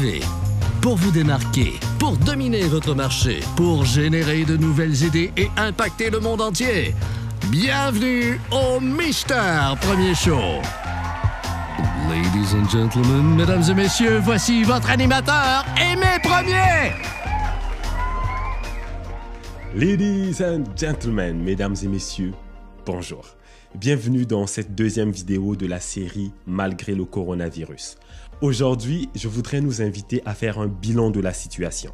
innover, pour vous démarquer, pour dominer votre marché, pour générer de nouvelles idées et impacter le monde entier. Bienvenue au Mister Premier Show. Ladies and gentlemen, mesdames et messieurs, voici votre animateur, Aimé Premier. Ladies and gentlemen, mesdames et messieurs, bonjour. Bienvenue dans cette deuxième vidéo de la série Malgré le coronavirus. Aujourd'hui, je voudrais nous inviter à faire un bilan de la situation.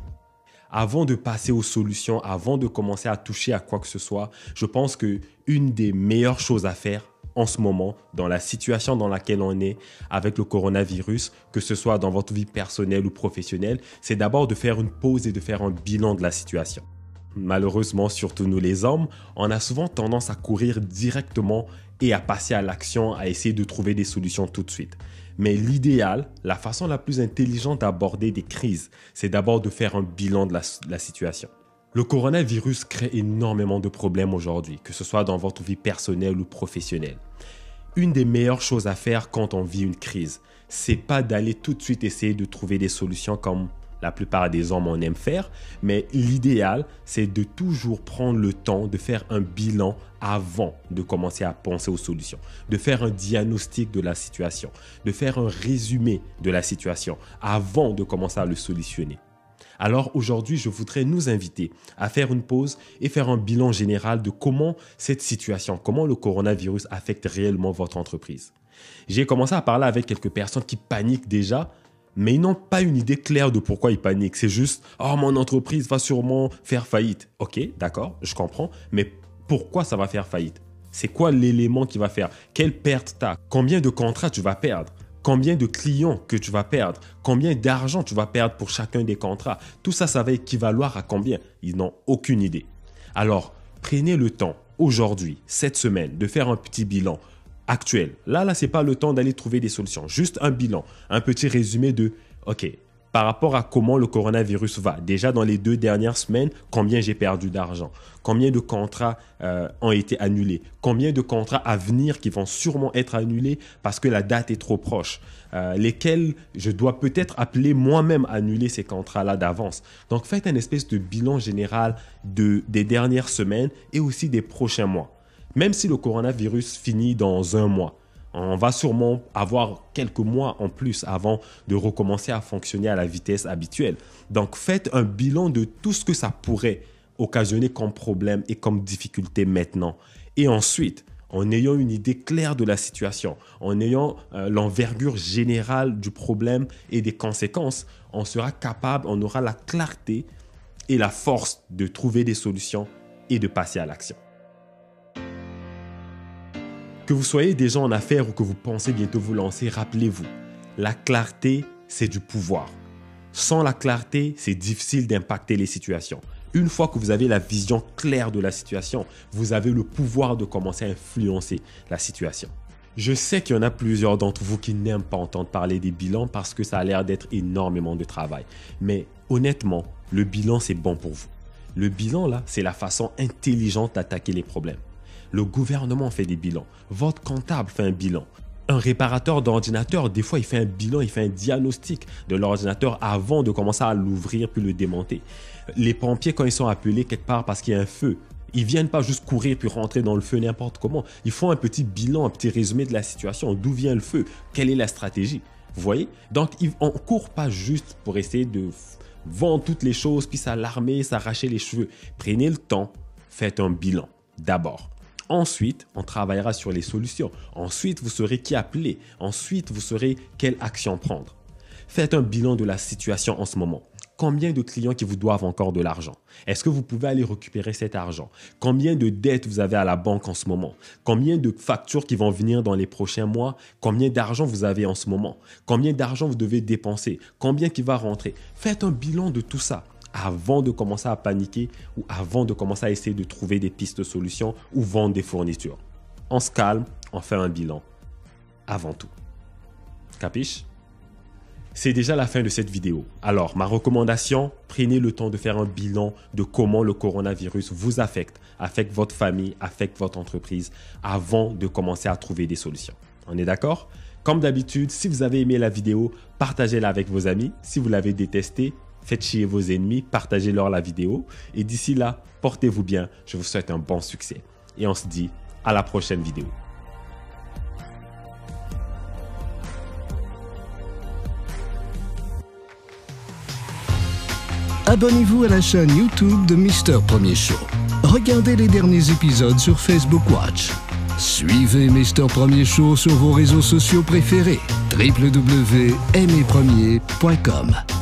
Avant de passer aux solutions, avant de commencer à toucher à quoi que ce soit, je pense que une des meilleures choses à faire en ce moment, dans la situation dans laquelle on est avec le coronavirus, que ce soit dans votre vie personnelle ou professionnelle, c'est d'abord de faire une pause et de faire un bilan de la situation malheureusement, surtout nous les hommes, on a souvent tendance à courir directement et à passer à l'action, à essayer de trouver des solutions tout de suite. Mais l'idéal, la façon la plus intelligente d'aborder des crises, c'est d'abord de faire un bilan de la, situation. Le coronavirus crée énormément de problèmes aujourd'hui, que ce soit dans votre vie personnelle ou professionnelle. Une des meilleures choses à faire quand on vit une crise, c'est pas d'aller tout de suite essayer de trouver des solutions comme la plupart des hommes en aiment faire, mais l'idéal, c'est de toujours prendre le temps de faire un bilan avant de commencer à penser aux solutions, de faire un diagnostic de la situation, de faire un résumé de la situation avant de commencer à le solutionner. Alors aujourd'hui, je voudrais nous inviter à faire une pause et faire un bilan général de comment cette situation, comment le coronavirus affecte réellement votre entreprise. J'ai commencé à parler avec quelques personnes qui paniquent déjà mais ils n'ont pas une idée claire de pourquoi ils paniquent. C'est juste, oh, mon entreprise va sûrement faire faillite. Ok, d'accord, je comprends, mais pourquoi ça va faire faillite? C'est quoi l'élément qui va faire? Quelle perte tu as Combien de contrats tu vas perdre? Combien de clients que tu vas perdre? Combien d'argent tu vas perdre pour chacun des contrats? Tout ça, ça va équivaloir à combien? Ils n'ont aucune idée. Alors, prenez le temps aujourd'hui, cette semaine, de faire un petit bilan actuel. Là, là, c'est pas le temps d'aller trouver des solutions. Juste un bilan, un petit résumé de, OK, par rapport à comment le coronavirus va. Déjà dans les deux dernières semaines, combien j'ai perdu d'argent, combien de contrats euh, ont été annulés, combien de contrats à venir qui vont sûrement être annulés parce que la date est trop proche, euh, lesquels je dois peut-être appeler moi-même annuler ces contrats-là d'avance? Donc faites un espèce de bilan général de, des dernières semaines et aussi des prochains mois. Même si le coronavirus finit dans un mois, on va sûrement avoir quelques mois en plus avant de recommencer à fonctionner à la vitesse habituelle. Donc faites un bilan de tout ce que ça pourrait occasionner comme problème et comme difficulté maintenant. Et ensuite, en ayant une idée claire de la situation, en ayant euh, l'envergure générale du problème et des conséquences, on sera capable, on aura la clarté et la force de trouver des solutions et de passer à l'action. Que vous soyez déjà en affaires ou que vous pensez bientôt vous lancer, rappelez-vous, la clarté, c'est du pouvoir. Sans la clarté, c'est difficile d'impacter les situations. Une fois que vous avez la vision claire de la situation, vous avez le pouvoir de commencer à influencer la situation. Je sais qu'il y en a plusieurs d'entre vous qui n'aiment pas entendre parler des bilans parce que ça a l'air d'être énormément de travail. Mais honnêtement, le bilan, c'est bon pour vous. Le bilan, là, c'est la façon intelligente d'attaquer les problèmes. Le gouvernement fait des bilans. Votre comptable fait un bilan. Un réparateur d'ordinateur, des fois, il fait un bilan, il fait un diagnostic de l'ordinateur avant de commencer à l'ouvrir puis le démonter. Les pompiers, quand ils sont appelés quelque part parce qu'il y a un feu, ils viennent pas juste courir puis rentrer dans le feu n'importe comment. Ils font un petit bilan, un petit résumé de la situation. D'où vient le feu? Quelle est la stratégie? Vous voyez? Donc, on ne court pas juste pour essayer de vendre toutes les choses puis s'alarmer, s'arracher les cheveux. Prenez le temps, faites un bilan d'abord. Ensuite, on travaillera sur les solutions. Ensuite, vous saurez qui appeler. Ensuite, vous saurez quelle action prendre. Faites un bilan de la situation en ce moment. Combien de clients qui vous doivent encore de l'argent? Est-ce que vous pouvez aller récupérer cet argent? Combien de dettes vous avez à la banque en ce moment? Combien de factures qui vont venir dans les prochains mois? Combien d'argent vous avez en ce moment? Combien d'argent vous devez dépenser? Combien qui va rentrer? Faites un bilan de tout ça avant de commencer à paniquer ou avant de commencer à essayer de trouver des pistes de solutions ou vendre des fournitures. On se calme, on fait un bilan. Avant tout. Capiche? C'est déjà la fin de cette vidéo. Alors, ma recommandation, prenez le temps de faire un bilan de comment le coronavirus vous affecte, affecte votre famille, affecte votre entreprise avant de commencer à trouver des solutions. On est d'accord? Comme d'habitude, si vous avez aimé la vidéo, partagez-la avec vos amis. Si vous l'avez détestée, faites chier vos ennemis, partagez-leur la vidéo. Et d'ici là, portez-vous bien. Je vous souhaite un bon succès. Et on se dit à la prochaine vidéo. Abonnez-vous à la chaîne YouTube de Mister Premier Show. Regardez les derniers épisodes sur Facebook Watch. Suivez Mister Premier Show sur vos réseaux sociaux préférés www.aimepremier.com.